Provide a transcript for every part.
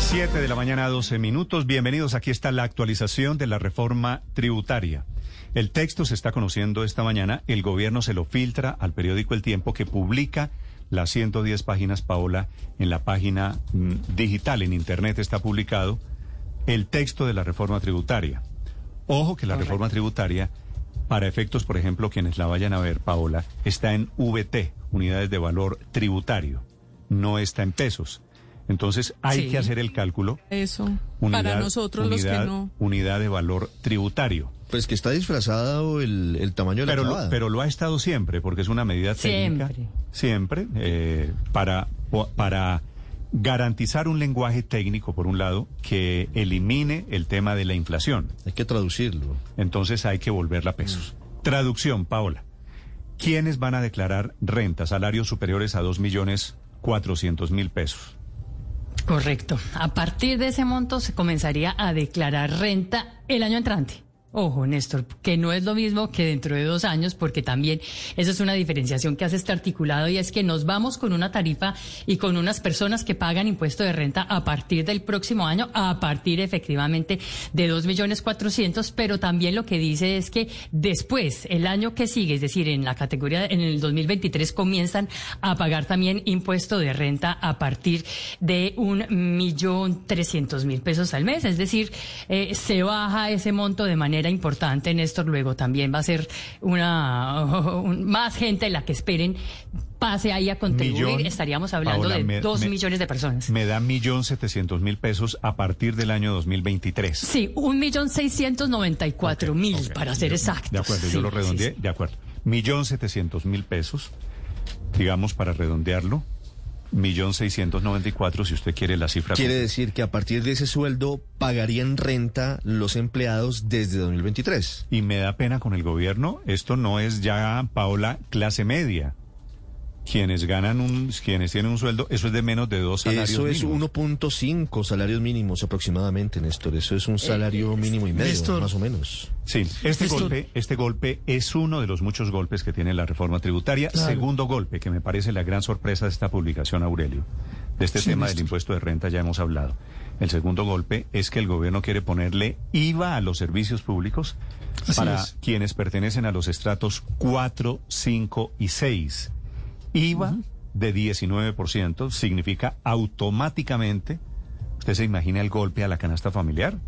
7 de la mañana, 12 minutos. Bienvenidos. Aquí está la actualización de la reforma tributaria. El texto se está conociendo esta mañana. El gobierno se lo filtra al periódico El Tiempo que publica las 110 páginas, Paola, en la página mm, digital, en Internet está publicado el texto de la reforma tributaria. Ojo que la reforma tributaria, para efectos, por ejemplo, quienes la vayan a ver, Paola, está en VT, unidades de valor tributario, no está en pesos. Entonces hay Sí. que hacer el cálculo. Eso, para nosotros los que unidad- no. Unidad de valor tributario. Pues que está disfrazado el, el tamaño de la Pero lo, clavada. pero lo ha estado siempre, porque es una medida técnica. Siempre. Siempre. eh, para, para garantizar un lenguaje técnico, por un lado, que elimine el tema de la inflación. Hay que traducirlo. Entonces hay que volverla a pesos. Traducción, Paola. ¿Quiénes van a declarar renta, salarios superiores a 2 millones 400 mil pesos? Correcto. A partir de ese monto se comenzaría a declarar renta el año entrante. Ojo, Néstor, que no es lo mismo que dentro de dos años, porque también eso es una diferenciación que hace este articulado y es que nos vamos con una tarifa y con unas personas que pagan impuesto de renta a partir del próximo año, a partir efectivamente de dos millones cuatrocientos, pero también lo que dice es que después, el año que sigue, es decir, en la categoría, en el 2023 comienzan a pagar también impuesto de renta a partir de un millón trescientos mil pesos al mes, es decir, eh, se baja ese monto de manera importante, Néstor, luego también va a ser una un- más gente la que esperen pase ahí a contribuir, Millón, estaríamos hablando Paola, de me- dos me- millones de personas. Me da millón setecientos mil pesos a partir del año 2023. Sí, un millón seiscientos noventa y cuatro mil, para ser exactos. De acuerdo, Sí, yo lo sí, redondeé, sí. de acuerdo. Millón setecientos mil pesos, digamos para redondearlo, millón seiscientos noventa y cuatro, si usted quiere la cifra. Quiere decir que a partir de ese sueldo pagarían renta los empleados desde 2023. Y me da pena con el gobierno, esto no es ya, Paola, clase media. Quienes ganan un, quienes tienen un sueldo, eso es de menos de dos salarios Eso es mínimos. 1.5 salarios mínimos aproximadamente, Néstor. Eso es un salario mínimo y medio, Néstor. más o menos. Sí, este golpe, este golpe es uno de los muchos golpes que tiene la reforma tributaria. Claro. Segundo golpe, que me parece la gran sorpresa de esta publicación, Aurelio. De este Sí, tema del impuesto de renta ya hemos hablado. El segundo golpe es que el gobierno quiere ponerle IVA a los servicios públicos Así para es. quienes pertenecen a los estratos 4, 5 y 6. IVA de 19% significa automáticamente, ¿usted se imagina el golpe a la canasta familiar?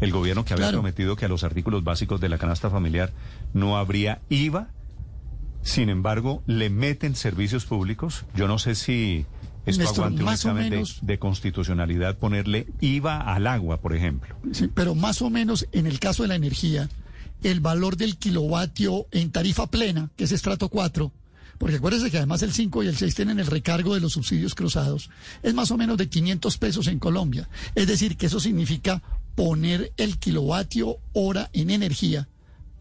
El gobierno que había Claro. prometido que a los artículos básicos de la canasta familiar no habría IVA, sin embargo, le meten servicios públicos. Yo no sé si esto Néstor, aguante un examen de, menos- de constitucionalidad ponerle IVA al agua, por ejemplo. Sí, pero más o menos en el caso de la energía, el valor del kilovatio en tarifa plena, que es estrato 4, porque acuérdense que además el 5 y el 6 tienen el recargo de los subsidios cruzados, es más o menos de 500 pesos en Colombia. Es decir, que eso significa poner el kilovatio hora en energía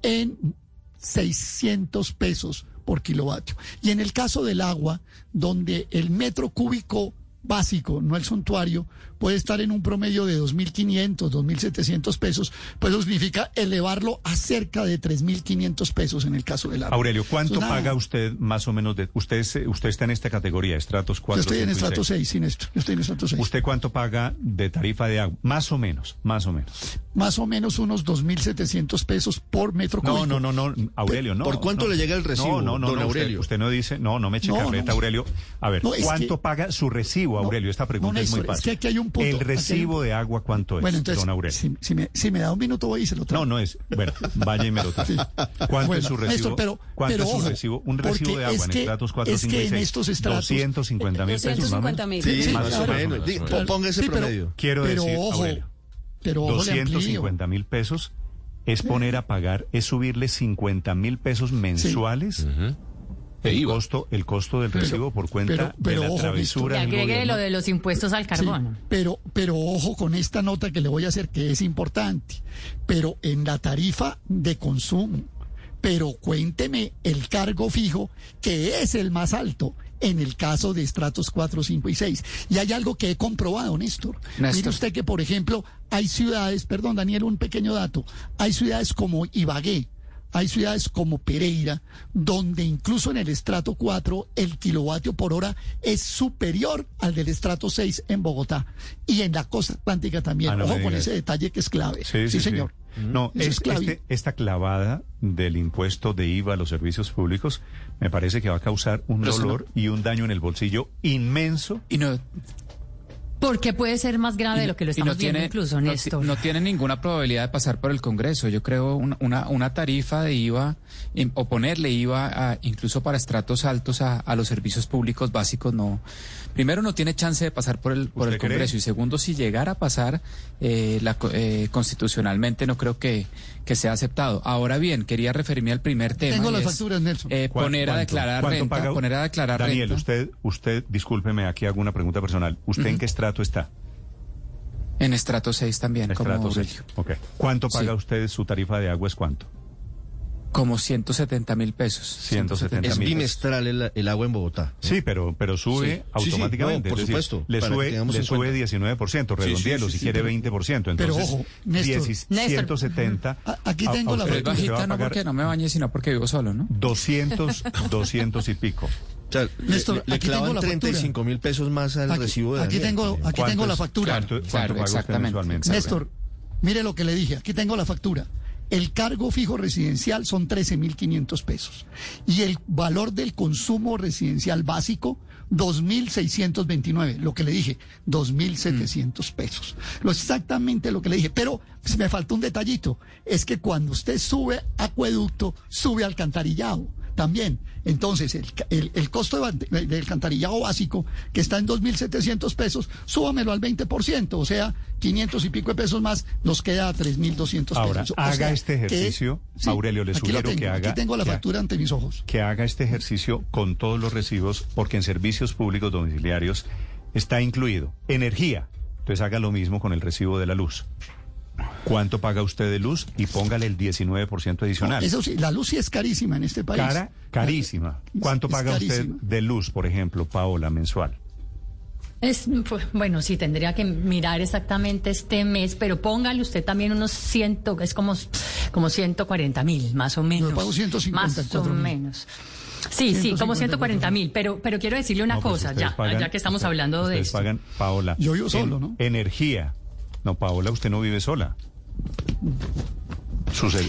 en 600 pesos por kilovatio. Y en el caso del agua, donde el metro cúbico básico, no el suntuario, puede estar en un promedio de 2.500, 2.700 pesos, pues eso significa elevarlo a cerca de 3.500 pesos en el caso del agua. Aurelio, ¿cuánto paga usted más o menos de... Usted, usted está en esta categoría, estratos 4, Yo estoy en 5 y estrato 6. 6, sin esto. Yo estoy en estrato 6. ¿Usted cuánto paga de tarifa de agua? Más o menos, más o menos. Más o menos unos 2.700 pesos por metro No, cúbico. no, no, no, Aurelio, no. ¿Por cuánto no. le llega el recibo, No, no, no, don no, usted- Aurelio? Usted, no dice, no, no me eche No, carreta, no. Aurelio. A ver, No, es ¿cuánto que- paga su recibo, No, Aurelio? Esta pregunta no, es muy Néstor, es fácil. que aquí hay un punto, El aquí hay un- recibo de agua, ¿cuánto es, Bueno, entonces, don Aurelio? si, si me, si me da un minuto voy y se lo traigo. No, no es. Bueno, vaya y me lo trae. Sí. ¿Cuánto Bueno, es su recibo? Néstor, pero- ¿Cuánto pero es su ojo, recibo? Un recibo de agua es en que- estratos 4, es 5 que y en 6. estos estratos- 250 mil pesos. más o 250 menos. mil. Sí, Sí, más claro. o menos. Ponga ese promedio. Quiero pero decir, ojo, Aurelio, pero ojo, le amplío. 250 mil pesos es poner a pagar, es subirle 50 mil pesos mensuales el costo, el costo del recibo por cuenta de la travesura del agregue lo de los impuestos al carbono. pero, pero ojo con esta nota que le voy a hacer que es importante. Pero en la tarifa de consumo, pero cuénteme el cargo fijo, que es el más alto en el caso de estratos 4, 5 y 6. Y hay algo que he comprobado, Néstor. Néstor. Mire usted que, por ejemplo, hay ciudades, perdón, Daniel, un pequeño dato, hay ciudades como Ibagué, hay ciudades como Pereira, donde incluso en el estrato 4 el kilovatio por hora es superior al del estrato 6 en Bogotá. Y en la costa atlántica también. Ah, Ojo con ese detalle que es clave. Sí, señor. No, este, esta clavada del impuesto de IVA a los servicios públicos me parece que va a causar un dolor y un daño en el bolsillo inmenso. Y no, porque puede ser más grave de lo que lo estamos viendo incluso, Néstor. No, tiene ninguna probabilidad de pasar por el Congreso. Yo creo una, una, tarifa de IVA o ponerle IVA incluso para estratos altos a, a, los servicios públicos básicos no. Primero no tiene chance de pasar por el por el Congreso y segundo si llegara a pasar eh, la, eh, constitucionalmente no creo que, que sea aceptado. Ahora bien, quería referirme al primer tema. Tengo las facturas, Nelson. Eh, poner a declarar renta, poner a declarar Daniel, usted usted discúlpeme aquí hago una pregunta personal. ¿Usted en qué estrato está? En estrato 6 también, estrato como 6. Okay. ¿Cuánto paga usted su tarifa de agua es cuánto? Como 170 mil pesos. 170 Es bimestral el, agua en Bogotá. Sí, pero, pero sube automáticamente. por supuesto. le sube, le sube 19%, redondealo si quiere 20%. Entonces, pero ojo, Néstor, 170. Aquí tengo la Pero es bajita no porque no me bañe, sino porque vivo solo, ¿no? 200, 200 y pico. O sea, Néstor, le, le clavan 35 mil pesos más al recibo de Aquí tengo, aquí tengo la factura. ¿Cuánto, cuánto paga usted mensualmente? Néstor, mire lo que le dije. Aquí tengo la factura. El cargo fijo residencial son 13.500 pesos. Y el valor del consumo residencial básico, 2.629. Lo que le dije, 2.700 pesos. Lo exactamente lo que le dije. Pero pues, me faltó un detallito. Es que cuando usted sube acueducto, sube alcantarillado también. Entonces, el, el, costo del alcantarillado básico, que está en 2.700 pesos, súbamelo al 20%, o sea, 500 y pico de pesos más, nos queda 3.200 pesos. Ahora, haga este ejercicio, Aurelio, le sugiero que haga... Aquí tengo la factura ante mis ojos. Que haga este ejercicio con todos los recibos, porque en servicios públicos domiciliarios está incluido energía. Entonces haga lo mismo con el recibo de la luz. ¿Cuánto paga usted de luz? Y póngale el 19% adicional. eso sí, la luz sí es carísima en este país. Cara, carísima. ¿Cuánto paga usted de luz, por ejemplo, Paola, mensual? Es, pues, bueno, sí, tendría que mirar exactamente este mes, pero póngale usted también unos ciento, es como, como 140 mil, más o menos. pago 154 Más o menos. Sí, sí, como 140 mil, pero, pero quiero decirle una pues cosa, ya, ya que estamos hablando de esto. pagan, Paola. Yo vivo solo, ¿no? Energía no, Paola, usted no vive sola.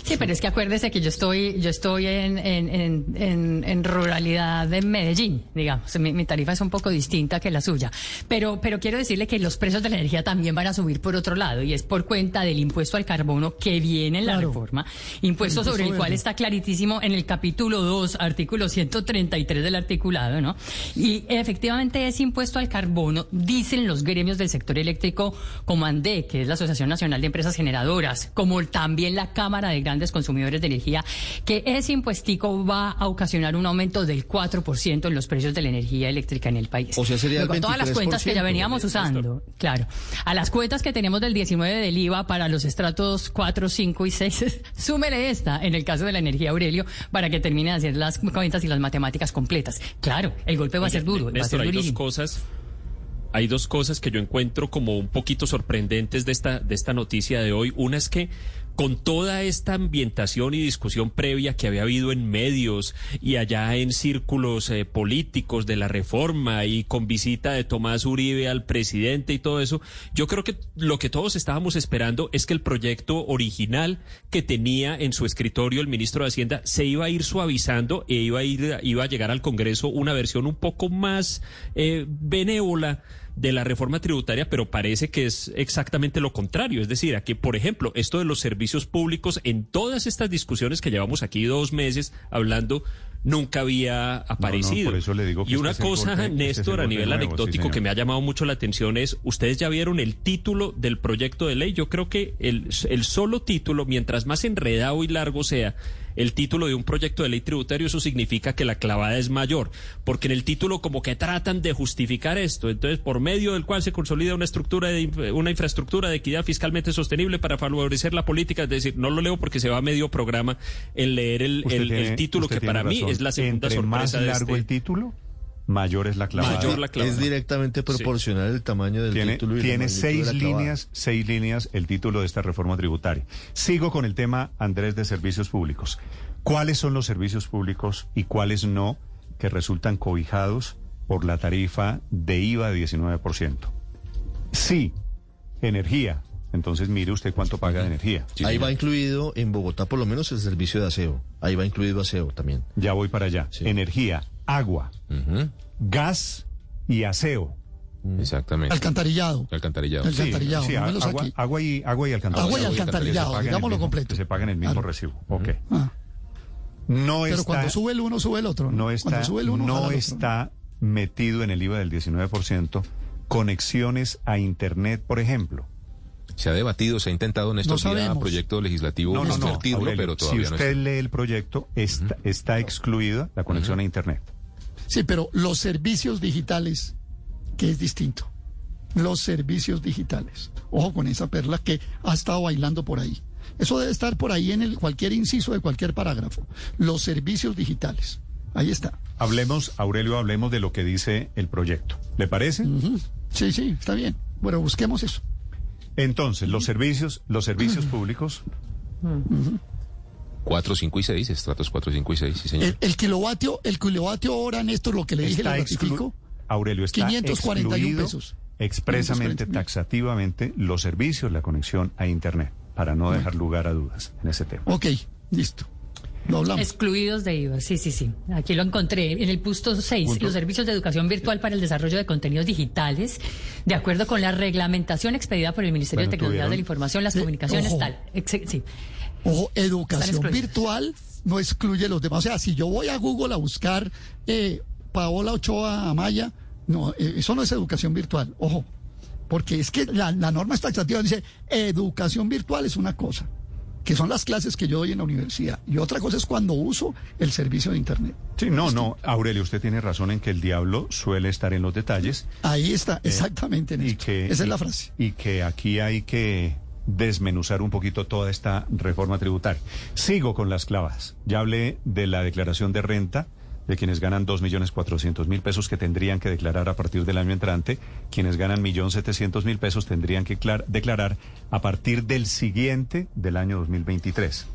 Sí, pero es que acuérdese que yo estoy, yo estoy en, en, en, en ruralidad de Medellín, digamos. Mi, tarifa es un poco distinta que la suya. Pero, pero quiero decirle que los precios de la energía también van a subir por otro lado, y es por cuenta del impuesto al carbono que viene en la reforma. Impuesto sobre el cual está clarísimo en el capítulo 2, artículo 133 del articulado, ¿no? Y efectivamente ese impuesto al carbono, dicen los gremios del sector eléctrico, como ANDE, que es la Asociación Nacional de Empresas Generadoras, como también la Cámara de Grandes Consumidores de Energía, que ese impuestico va a ocasionar un aumento del 4% en los precios de la energía eléctrica en el país. O sea, sería Con todas las cuentas que ya veníamos usando, claro. A las cuentas que tenemos del 19 del IVA para los estratos 4, 5 y 6, súmele esta en el caso de la energía Aurelio para que termine de hacer las cuentas y las matemáticas completas. Claro, el golpe va a ser duro, va a ser hay dos cosas hay dos cosas que yo encuentro como un poquito sorprendentes de esta, de esta noticia de hoy. Una es que con toda esta ambientación y discusión previa que había habido en medios y allá en círculos eh, políticos de la reforma y con visita de Tomás Uribe al presidente y todo eso, yo creo que lo que todos estábamos esperando es que el proyecto original que tenía en su escritorio el ministro de Hacienda se iba a ir suavizando e iba a ir iba a llegar al Congreso una versión un poco más eh, benévola de la reforma tributaria, pero parece que es exactamente lo contrario. Es decir, aquí, por ejemplo, esto de los servicios públicos, en todas estas discusiones que llevamos aquí dos meses hablando, nunca había aparecido. por eso le digo que y este una cosa, golpe- este Néstor, a nivel nuevo, anecdótico que me ha llamado mucho la atención es, ustedes ya vieron el título del proyecto de ley. Yo creo que el, el solo título, mientras más enredado y largo sea el título de un proyecto de ley tributario, eso significa que la clavada es mayor, porque en el título como que tratan de justificar esto, entonces por medio del cual se consolida una estructura de una infraestructura de equidad fiscalmente sostenible para favorecer la política, es decir, no lo leo porque se va a medio programa en leer el, el- título que para mí es la segunda Entre más sorpresa de largo este- el título, mayor es la clavada. Mayor la clavada. Es directamente proporcional el tamaño del Tiene, título y tiene seis de la clavada. líneas, seis líneas el título de esta reforma tributaria. Sigo con el tema, Andrés, de servicios públicos. ¿Cuáles son los servicios públicos y cuáles no que resultan cobijados por la tarifa de IVA de 19%? Sí, energía. Entonces mire usted cuánto paga de energía. Ahí va incluido en Bogotá por lo menos el servicio de aseo. Ahí va incluido aseo también. Ya voy para allá. Sí. Energía, agua, gas y aseo. Exactamente. Alcantarillado. Alcantarillado. Alcantarillado, Sí, no agua, agua y, agua y alcantarillado. Agua y alcantarillado, digámoslo completo. que se pagan el mismo Claro. recibo. Ok. Ah, No pero está, cuando sube el uno, sube el otro. no Cuando está, sube el uno, no el otro. está metido en el IVA del 19% conexiones a Internet, por ejemplo. Se ha debatido, se ha intentado en estos No días proyecto legislativo No, no, no. convertirlo, Aurelio, pero todavía si no usted está. lee el proyecto, está, está excluida la conexión a Internet. Sí, pero los servicios digitales, que es distinto. Los servicios digitales. Ojo con esa perla que ha estado bailando por ahí. Eso debe estar por ahí en el, cualquier inciso de cualquier parágrafo. Los servicios digitales. Ahí está. Hablemos, Aurelio, hablemos de lo que dice el proyecto. ¿Le parece? Sí, sí, está bien. Bueno, busquemos eso. Entonces, los servicios, los servicios públicos, 4, 5 y 6, estratos 4, 5 y 6, sí señor. El, el kilovatio, el kilovatio hora, Néstor, lo que le dije, exclu- ratifico. Aurelio, está 541 excluido pesos. expresamente, 541. taxativamente, los servicios, la conexión a Internet, para no dejar lugar a dudas en ese tema. Ok, listo. Hablamos. Excluidos de IVA, sí, sí, sí. Aquí lo encontré. En el punto 6, Punto. los servicios de educación virtual para el desarrollo de contenidos digitales, de acuerdo con la reglamentación expedida por el Ministerio Bueno, de Tecnología tuvieron- de la Información, las comunicaciones, ojo. tal. Ex- sí. Ojo, educación virtual no excluye los demás. O sea, si yo voy a Google a buscar eh, Paola Ochoa Amaya, no, eh, eso no es educación virtual. Ojo, porque es que la, la norma taxativa dice educación virtual es una cosa, que son las clases que yo doy en la universidad, y otra cosa es cuando uso el servicio de Internet. Sí, no, no, Aurelio, usted tiene razón en que el diablo suele estar en los detalles. Ahí está, exactamente. y Néstor. que Esa es y- la frase. y que aquí hay que desmenuzar un poquito toda esta reforma tributaria. Sigo con las clavas. Ya hablé de la declaración de renta de quienes ganan 2.400.000 pesos que tendrían que declarar a partir del año entrante, quienes ganan 1.700.000 pesos tendrían que clar- declarar a partir del siguiente del año 2023.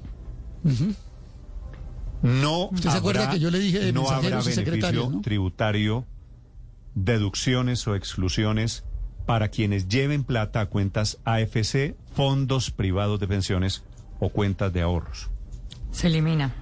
No ¿Usted se acuerda habrá- que yo le dije de no habrá beneficio no? tributario, deducciones o exclusiones para quienes lleven plata a cuentas AFC, fondos privados de pensiones o cuentas de ahorros. Se elimina.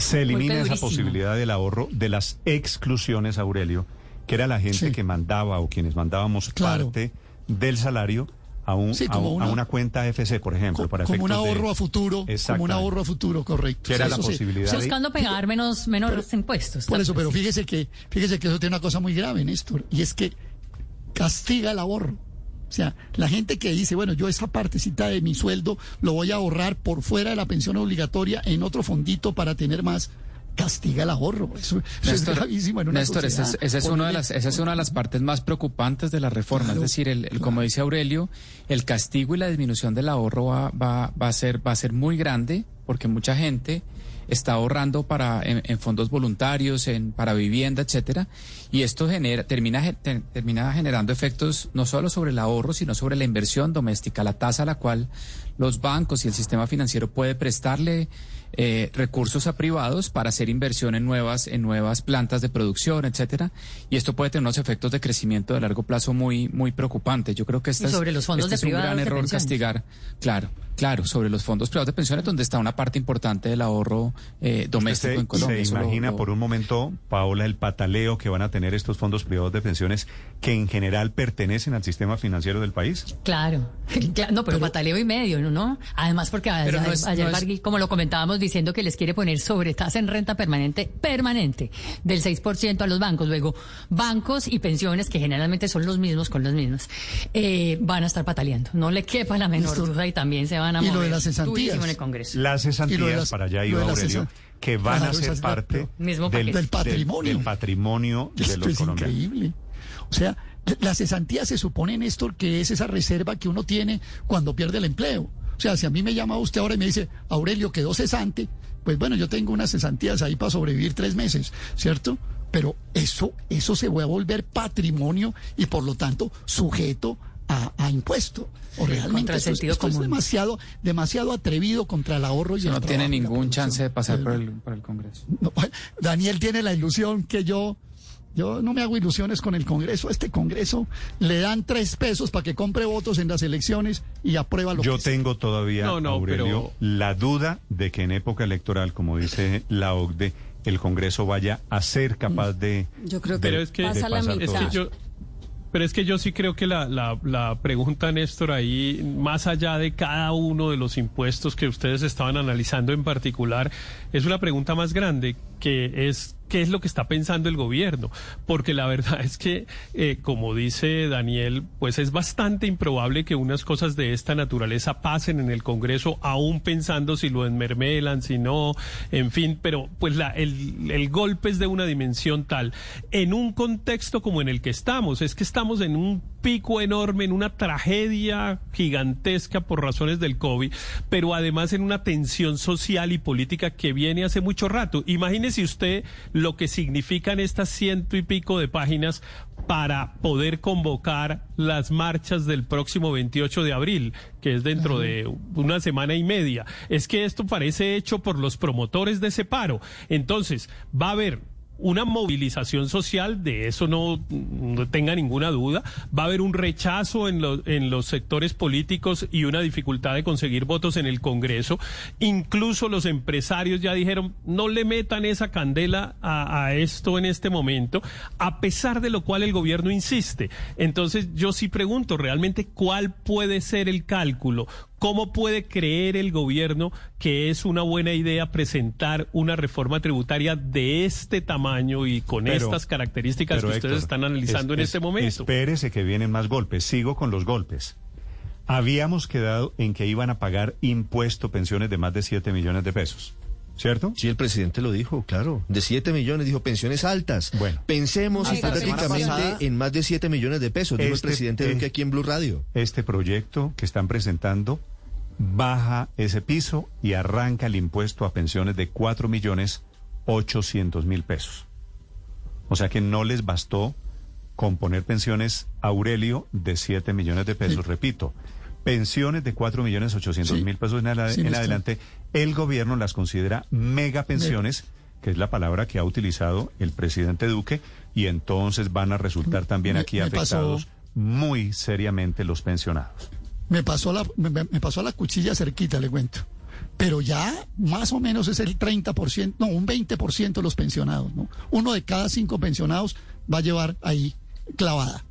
Se elimina esa posibilidad del ahorro de las exclusiones, Aurelio, que era la gente Sí. que mandaba o quienes mandábamos Claro. parte del salario a, un, Sí, a, una- cuenta AFC, por ejemplo, para como un de- ahorro a futuro, como un ahorro a futuro, correcto. Que era la sí. posibilidad de- Buscando pegar menos, menos impuestos. Por eso, pero fíjese que, fíjese que eso tiene una cosa muy grave, Néstor, y es que castiga el ahorro. O sea, la gente que dice, bueno, yo esa partecita de mi sueldo lo voy a ahorrar por fuera de la pensión obligatoria en otro fondito para tener más, castiga el ahorro. Eso, eso es gravísimo en una Néstor, esa es, sociedad. esa es una de las, esa es una de las partes más preocupantes de la reforma. Claro, es decir, el, el- como dice Aurelio, el castigo y la disminución del ahorro va, va, va, a, ser, va a ser muy grande porque mucha gente está ahorrando para en, fondos voluntarios, en, para vivienda, etcétera, y esto genera, termina, termina generando efectos no solo sobre el ahorro, sino sobre la inversión doméstica, la tasa a la cual los bancos y el sistema financiero puede prestarle eh, recursos a privados para hacer inversión en nuevas, en nuevas plantas de producción, etcétera, y esto puede tener unos efectos de crecimiento de largo plazo muy, muy preocupantes. Yo creo que este Y es- sobre los fondos este de es un gran de error pensiones. castigar, claro, claro, sobre los fondos privados de pensiones donde está una parte importante del ahorro eh, doméstico se, en Colombia. ¿Se imagina por un momento, Paola, el pataleo que van a tener estos fondos privados de pensiones que en general pertenecen al sistema financiero del país? Claro, no, pero, pataleo y medio, ¿no? Además, porque ayer, no como lo comentábamos, diciendo que les quiere poner sobre tasa en renta permanente, permanente, del 6% a los bancos. Luego, bancos y pensiones, que generalmente son los mismos con los mismos, eh, van a estar pataleando. No le quepa la menor duda y también se van a mover lo de las cesantías. en el Congreso. Las cesantías, para allá iba Aurelio, que van a ser parte del, patrimonio. Del, patrimonio de los es increíble. O sea, la cesantía se supone, Néstor, que es esa reserva que uno tiene cuando pierde el empleo. O sea, si a mí me llama usted ahora y me dice, Aurelio, quedó cesante, pues bueno, yo tengo unas cesantías ahí para sobrevivir tres meses, ¿cierto? Pero eso, eso se va a volver patrimonio y por lo tanto sujeto a, impuesto. O realmente esto, es demasiado, demasiado atrevido contra el ahorro y No tiene ningún chance de pasar por el, por el Congreso. Daniel tiene la ilusión que yo yo no me hago ilusiones con el Congreso. A este Congreso le dan tres pesos para que compre votos en las elecciones y aprueba lo Yo que tengo todavía, Aurelio, la duda de que en época electoral, como dice la OCDE, el Congreso vaya a ser capaz de. Yo creo que, pero es que, pasa la yo, pero es que yo sí creo que la, la, la, pregunta, Néstor, ahí, más allá de cada uno de los impuestos que ustedes estaban analizando en particular, es una pregunta más grande que es qué es lo que está pensando el gobierno, porque la verdad es que, eh, como dice Daniel, pues es bastante improbable que unas cosas de esta naturaleza pasen en el Congreso, aún pensando si lo enmermelan, si no, en fin, pero pues el, el golpe es de una dimensión tal, en un contexto como en el que estamos, es que estamos en un pico enorme, en una tragedia gigantesca por razones del COVID, pero además en una tensión social y política que viene hace mucho rato. Imagínese usted lo que significan estas ciento y pico de páginas para poder convocar las marchas del próximo 28 de abril, que es dentro de una semana y media. Es que esto parece hecho por los promotores de ese paro. Entonces, va a haber una movilización social, de eso no, tenga ninguna duda. Va a haber un rechazo en, los sectores políticos y una dificultad de conseguir votos en el Congreso. Incluso los empresarios ya dijeron, no le metan esa candela a esto en este momento, a pesar de lo cual el gobierno insiste. Entonces yo sí pregunto realmente cuál puede ser el cálculo, ¿Cómo puede creer el gobierno que es una buena idea presentar una reforma tributaria de este tamaño y con estas características que ustedes están analizando en este momento? Espérese que vienen más golpes. Sigo con los golpes. Habíamos quedado en que iban a pagar impuesto pensiones de más de 7 millones de pesos. ¿Cierto? Sí, el presidente lo dijo, claro. De 7 millones, dijo pensiones altas. Bueno. Pensemos hipotéticamente en más de 7 millones de pesos, dijo el este presidente Duque aquí en Blue Radio. Este proyecto que están presentando baja ese piso y arranca el impuesto a pensiones de 4 millones 800 mil pesos. O sea que no les bastó componer pensiones Aurelio de 7 millones de pesos, repito. Pensiones de 4 millones 800 mil pesos en, adelante, el gobierno las considera mega. pensiones, que es la palabra que ha utilizado el presidente Duque, y entonces van a resultar también aquí afectados muy seriamente los pensionados me pasó la, me, pasó la cuchilla cerquita, le cuento. Pero ya más o menos es el 30%, no, un 20% de los pensionados, ¿no? Uno de cada cinco pensionados va a llevar ahí clavada.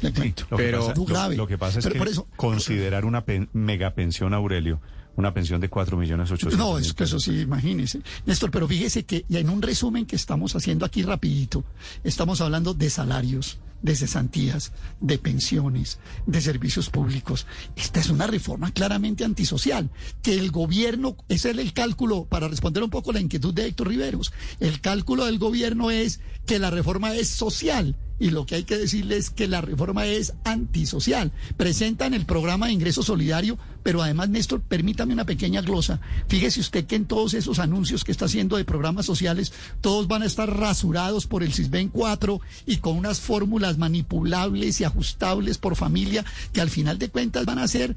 Le cuento. pero lo, que pasa es que considerar una mega pensión, Aurelio, una pensión de 4 millones 800 No, es que eso sí, imagínese. Néstor, pero fíjese que ya en un resumen que estamos haciendo aquí rapidito, estamos hablando de salarios, de cesantías, de pensiones, de servicios públicos. Esta es una reforma claramente antisocial, que el gobierno, ese es el cálculo, para responder un poco la inquietud de Héctor Riveros, el cálculo del gobierno es que la reforma es social y lo que hay que decirle es que la reforma es antisocial. Presentan el programa de ingreso solidario, pero además, Néstor, permítame una pequeña glosa. Fíjese usted que en todos esos anuncios que está haciendo de programas sociales, todos van a estar rasurados por el CISBEN 4 y con unas fórmulas manipulables y ajustables por familia que al final de cuentas van a ser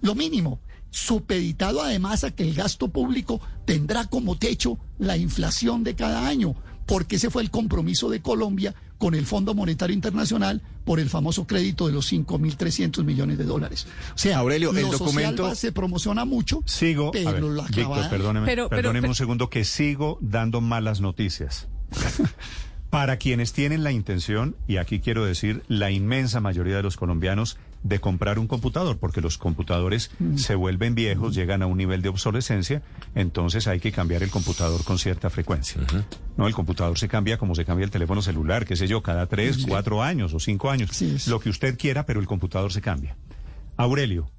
lo mínimo supeditado además a que el gasto público tendrá como techo la inflación de cada año, porque ese fue el compromiso de Colombia con el Fondo Monetario Internacional por el famoso crédito de los 5.300 millones de dólares. O sea, Aurelio, el documento se promociona mucho, sigo, pero la Víctor, perdóneme, perdóneme un segundo que sigo dando malas noticias. Para quienes tienen la intención, y aquí quiero decir la inmensa mayoría de los colombianos, de comprar un computador, porque los computadores mm. se vuelven viejos, llegan a un nivel de obsolescencia, entonces hay que cambiar el computador con cierta frecuencia. No, el computador se cambia como se cambia el teléfono celular, qué sé yo, cada tres, cuatro años o cinco años, lo que usted quiera, pero el computador se cambia. Aurelio,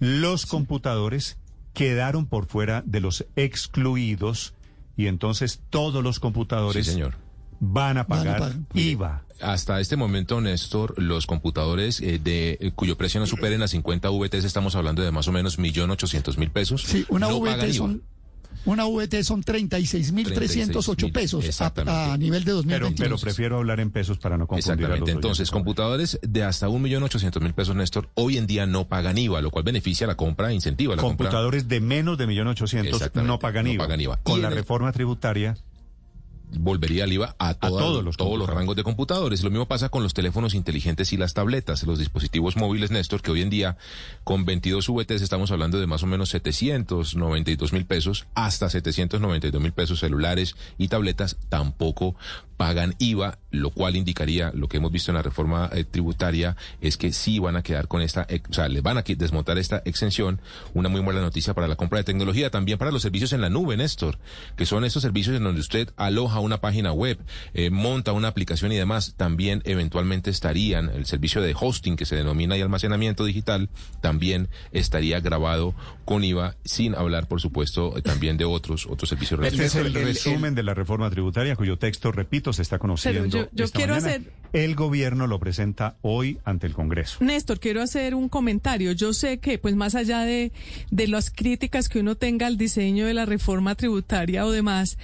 los computadores quedaron por fuera de los excluidos y entonces todos los computadores señor van a pagar, IVA. Hasta este momento, Néstor, los computadores eh, de eh, cuyo precio no superen las 50 VTs, estamos hablando de más o menos 1.800.000 pesos. Sí, una VT son... Una VT son 36.308 pesos a, a, nivel de 2020. Pero, pero, prefiero hablar en pesos para no confundir Exactamente. Entonces, computadores de hasta 1.800.000 pesos, Néstor, hoy en día no pagan IVA, lo cual beneficia la compra, incentiva la compra. Computadores de menos de 1.800.000 no pagan IVA. No pagan IVA. Con la reforma tributaria volvería el IVA a, todos, los, todos los rangos de computadores. Lo mismo pasa con los teléfonos inteligentes y las tabletas, los dispositivos móviles, Néstor, que hoy en día con 22 VTs estamos hablando de más o menos 792 mil pesos, hasta 792 mil pesos celulares y tabletas tampoco pagan IVA, lo cual indicaría lo que hemos visto en la reforma eh, tributaria es que sí van a quedar con esta, o sea, les van a desmontar esta exención, una muy buena noticia para la compra de tecnología, también para los servicios en la nube, Néstor, que son esos servicios en donde usted aloja una página web, eh, monta una aplicación y demás, también eventualmente estarían, el servicio de hosting que se denomina y almacenamiento digital, también estaría grabado con IVA, sin hablar, por supuesto, también de otros, otros servicios. Este es el resumen de la reforma tributaria, cuyo texto, repito, se está conociendo. yo, quiero hacer. El gobierno lo presenta hoy ante el Congreso. Néstor, quiero hacer un comentario. Yo sé que, pues, más allá de, de las críticas que uno tenga al diseño de la reforma tributaria o demás,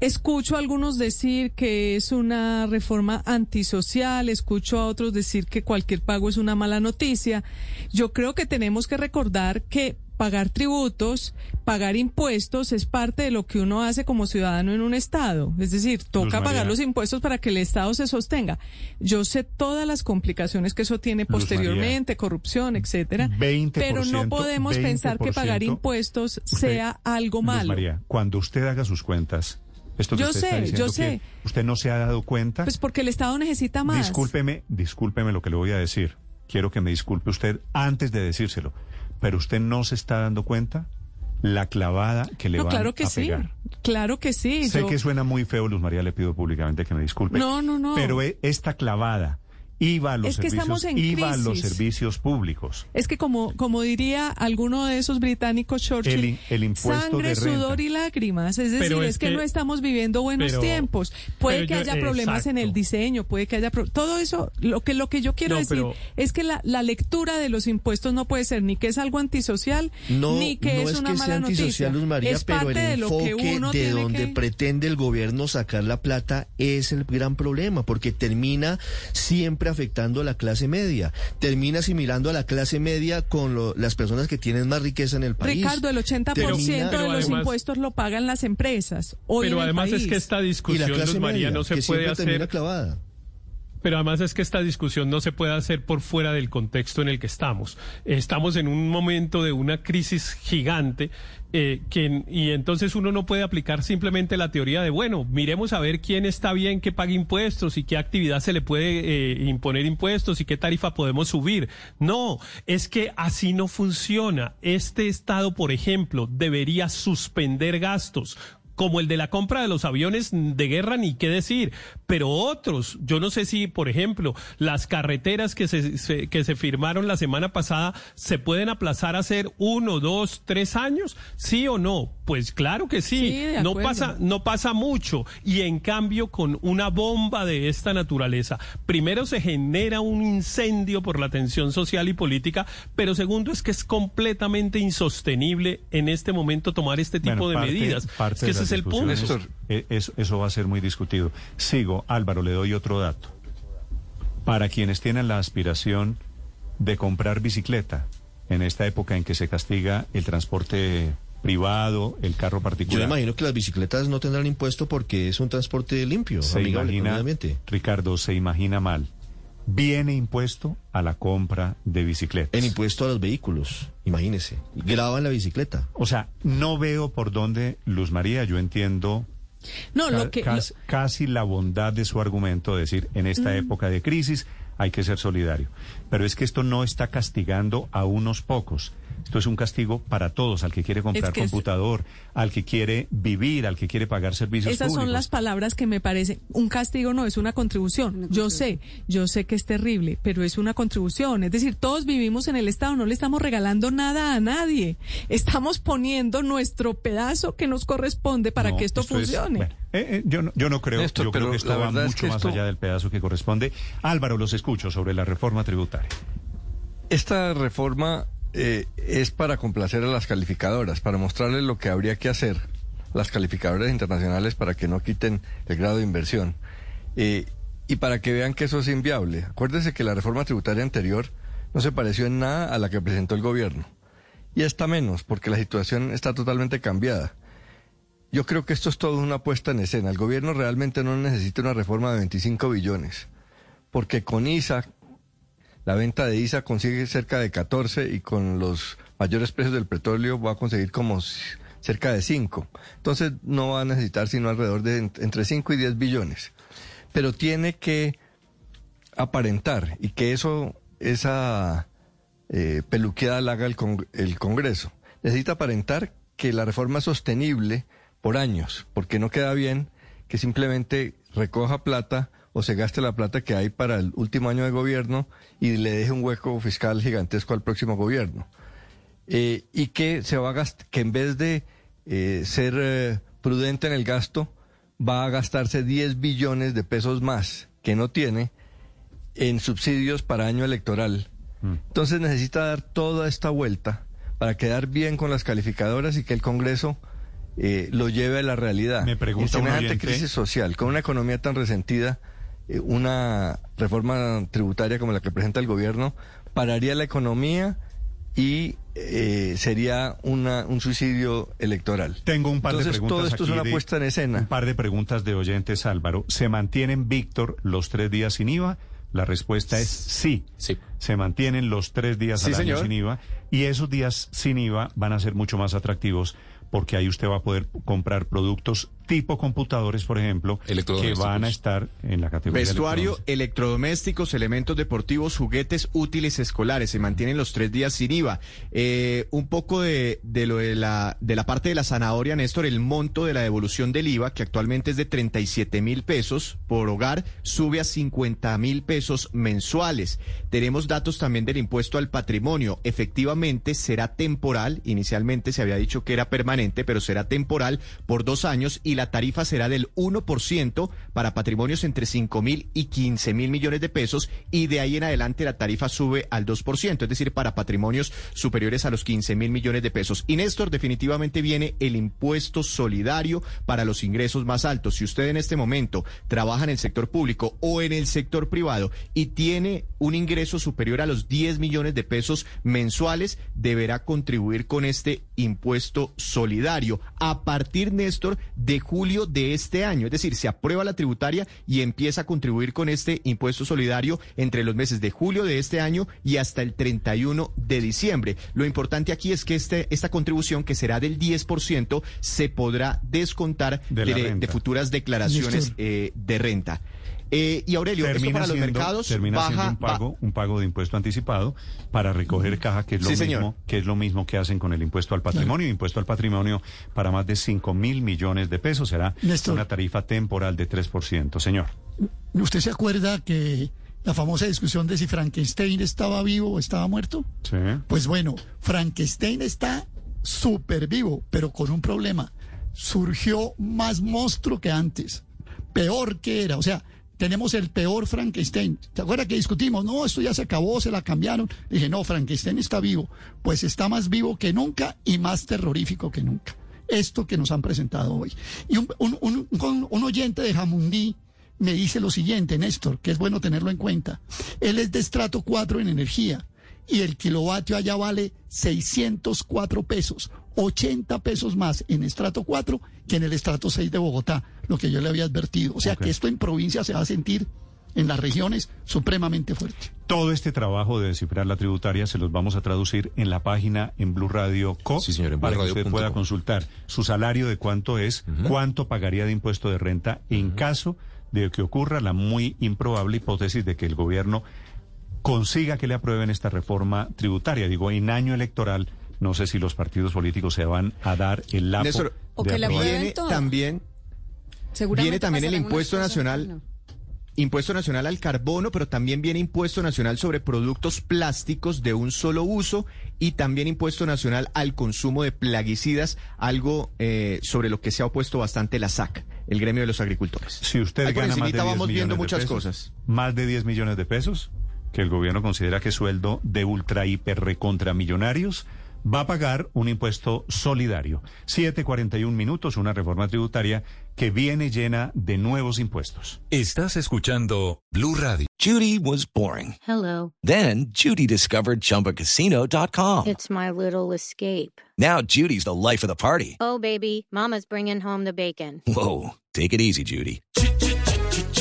Escucho a algunos decir que es una reforma antisocial, escucho a otros decir que cualquier pago es una mala noticia. Yo creo que tenemos que recordar que pagar tributos, pagar impuestos es parte de lo que uno hace como ciudadano en un Estado. Es decir, toca pagar los impuestos para que el Estado se sostenga. Yo sé todas las complicaciones que eso tiene posteriormente, corrupción, etcétera. pero no podemos pensar que pagar impuestos sea algo malo. María, cuando usted haga sus cuentas, esto yo sé, yo sé. ¿Usted no se ha dado cuenta? Pues porque el Estado necesita más. Discúlpeme, discúlpeme lo que le voy a decir. Quiero que me disculpe usted antes de decírselo pero usted no se está dando cuenta la clavada que le no, van claro que a sí, Claro que sí. Sé que suena muy feo, Luz María, le pido públicamente que me disculpe. No, no, no. Pero e, esta clavada iba a los, servicios, iba a los servicios públicos. Es que como, como diría alguno de esos británicos, Churchill, el, impuesto sangre, sudor y lágrimas. Es decir, es, que, no estamos viviendo buenos tiempos. Puede que haya problemas en el diseño, puede que haya... todo eso, lo que, lo que yo quiero decir es que la, la, lectura de los impuestos no puede ser ni que es algo antisocial, ni que es, una mala noticia. es pero el de lo que uno de donde pretende el gobierno sacar la plata es el gran problema, porque termina siempre afectando a la clase media. Termina asimilando a la clase media con las personas que tienen más riqueza en el país. Ricardo, el 80% de los impuestos lo pagan las empresas. pero además es que esta discusión, Luz María, no se puede hacer. Clavada. Pero además es que esta discusión no se puede hacer por fuera del contexto en el que estamos. Estamos en un momento de una crisis gigante eh, y entonces uno no puede aplicar simplemente la teoría de, bueno, miremos a ver quién está bien que pague impuestos y qué actividad se le puede eh, imponer impuestos y qué tarifa podemos subir. No, es que así no funciona. Este Estado, por ejemplo, debería suspender gastos como el de la compra de los aviones de guerra, ni qué decir, pero otros, yo no sé si, por ejemplo, las carreteras que se, que se firmaron la semana pasada se pueden aplazar a ser uno, dos, tres años, sí o no. Pues claro que sí, no pasa, no pasa mucho. Y en cambio, con una bomba de esta naturaleza, primero se genera un incendio por la tensión social y política, pero segundo es que es completamente insostenible en este momento tomar este tipo de medidas. que ese es el punto. Eh, eso, eso va a ser muy discutido. Sigo, Álvaro, le doy otro dato. Para quienes tienen la aspiración de comprar bicicleta en esta época en que se castiga el transporte privado, el carro particular. Yo imagino que las bicicletas no tendrán impuesto porque es un transporte limpio, se imagina, Ricardo, se imagina mal. Viene impuesto a la compra de bicicletas. En impuesto a los vehículos, imagínese. Graban la bicicleta. O sea, no veo por dónde, Luz María, yo entiendo no, lo que, casi, la bondad de su argumento de decir, en esta mm. época de crisis hay que ser solidario. Pero es que esto no está castigando a unos pocos. Esto es un castigo para todos, al que quiere comprar computador, al que quiere vivir, al que quiere pagar servicios Esas son las palabras que me parecen. Un castigo no es una contribución. Yo sé, yo sé que es terrible, pero es una contribución. Es decir, todos vivimos en el Estado, no le estamos regalando nada a nadie. Estamos poniendo nuestro pedazo que nos corresponde para que esto, funcione. Eh, eh, yo, no, yo no creo, yo creo que esto va mucho más allá del pedazo que corresponde. Álvaro, los escucho sobre la reforma tributaria. Esta reforma eh, es para complacer a las calificadoras, para mostrarles lo que habría que hacer las calificadoras internacionales para que no quiten el grado de inversión eh, y para que vean que eso es inviable. Acuérdense que la reforma tributaria anterior no se pareció en nada a la que presentó el gobierno. Y está menos, porque la situación está totalmente cambiada. Yo creo que esto es todo una puesta en escena. El gobierno realmente no necesita una reforma de 25 billones, porque con ISA, la venta de ISA consigue cerca de 14 y con los mayores precios del petróleo va a conseguir como cerca de 5. Entonces no va a necesitar sino alrededor de entre 5 y 10 billones. Pero tiene que aparentar y que eso, esa eh, peluqueada la haga el, el Congreso. Necesita aparentar que la reforma es sostenible por años, porque no queda bien que simplemente recoja plata o se gaste la plata que hay para el último año de gobierno y le deje un hueco fiscal gigantesco al próximo gobierno. Eh, y que se va a que en vez de eh, ser eh, prudente en el gasto, va a gastarse 10 billones de pesos más que no tiene en subsidios para año electoral. Mm. Entonces necesita dar toda esta vuelta para quedar bien con las calificadoras y que el Congreso lo lleve a la realidad. Me pregunta en semejante crisis social, con una economía tan resentida, una reforma tributaria como la que presenta el gobierno pararía la economía y eh, sería una, un suicidio electoral. Tengo un par de preguntas. Todo esto es una puesta en escena. Un par de preguntas de oyentes, Álvaro. ¿Se mantienen, Víctor, los tres días sin IVA? La respuesta es sí. Sí. Se mantienen los tres días al año sin IVA y esos días sin IVA van a ser mucho más atractivos porque ahí usted va a poder comprar productos tipo computadores, por ejemplo, que van a estar en la categoría. Vestuario, electrodomésticos, elementos deportivos, juguetes útiles escolares. Se mantienen los tres días sin IVA. Eh, un poco de, de, lo de la, de la parte de la zanahoria, Néstor, el monto de la devolución del IVA, que actualmente es de 37 mil pesos por hogar, sube a 50 mil pesos mensuales. Tenemos datos también del impuesto al patrimonio. Efectivamente, será temporal. Inicialmente se había dicho que era permanente, pero será temporal por dos años y la tarifa será del 1% para patrimonios entre 5 mil y 15 mil millones de pesos y de ahí en adelante la tarifa sube al 2%, es decir, para patrimonios superiores a los 15 mil millones de pesos. Y Néstor, definitivamente viene el impuesto solidario para los ingresos más altos. Si usted en este momento trabaja en el sector público o en el sector privado y tiene un ingreso superior a los 10 millones de pesos mensuales, deberá contribuir con este impuesto solidario. A partir, Néstor, de julio de este año. Es decir, se aprueba la tributaria y empieza a contribuir con este impuesto solidario entre los meses de julio de este año y hasta el 31 de diciembre. Lo importante aquí es que este, esta contribución, que será del 10%, se podrá descontar de, futuras declaraciones eh, de renta. Eh, y Aurelio, esto para los mercados termina baja, un pago, un pago de impuesto anticipado para recoger caja, que es lo mismo, que es lo mismo que hacen con el impuesto al patrimonio, impuesto al patrimonio para más de 5 mil millones de pesos será una tarifa temporal de 3%. Señor. ¿Usted se acuerda que la famosa discusión de si Frankenstein estaba vivo o estaba muerto? Sí. Pues bueno, Frankenstein está súper vivo, pero con un problema. Surgió más monstruo que antes, peor que era. O sea, tenemos el peor Frankenstein. ¿Te acuerdas que discutimos? No, esto ya se acabó, se la cambiaron. Dije, no, Frankenstein está vivo. Pues está más vivo que nunca y más terrorífico que nunca. Esto que nos han presentado hoy. Y un, oyente de Jamundí me dice lo siguiente, Néstor, que es bueno tenerlo en cuenta. Él es de estrato 4 en energía y el kilovatio allá vale 604 pesos 80 pesos más en estrato 4 que en el estrato 6 de Bogotá, lo que yo le había advertido. O sea que esto en provincia se va a sentir en las regiones supremamente fuerte. Todo este trabajo de descifrar la tributaria se los vamos a traducir en la página en Blue Radio Co. Sí, señor, para que usted pueda consultar su salario de cuánto es, cuánto pagaría de impuesto de renta en caso de que ocurra la muy improbable hipótesis de que el gobierno consiga que le aprueben esta reforma tributaria. Digo, en año electoral, no sé si los partidos políticos se van a dar el lapo o que le viene también viene también el impuesto nacional impuesto nacional al carbono, pero también viene impuesto nacional sobre productos plásticos de un solo uso y también impuesto nacional al consumo de plaguicidas, algo eh, sobre lo que se ha opuesto bastante la SAC, el gremio de los agricultores. Si usted gana más de 10 vamos viendo muchas cosas. Más de 10 millones de pesos, que el gobierno considera que sueldo de ultra hiper recontra millonarios va a pagar un impuesto solidario. 7.41 minutos, una reforma tributaria que viene llena de nuevos impuestos. Estás escuchando Blue Radio. Judy was boring. Hello. Then Judy discovered chumbacasino.com. It's my little escape. Now Judy's the life of the party. Oh, baby, mama's bringing home the bacon. Whoa, take it easy, Judy.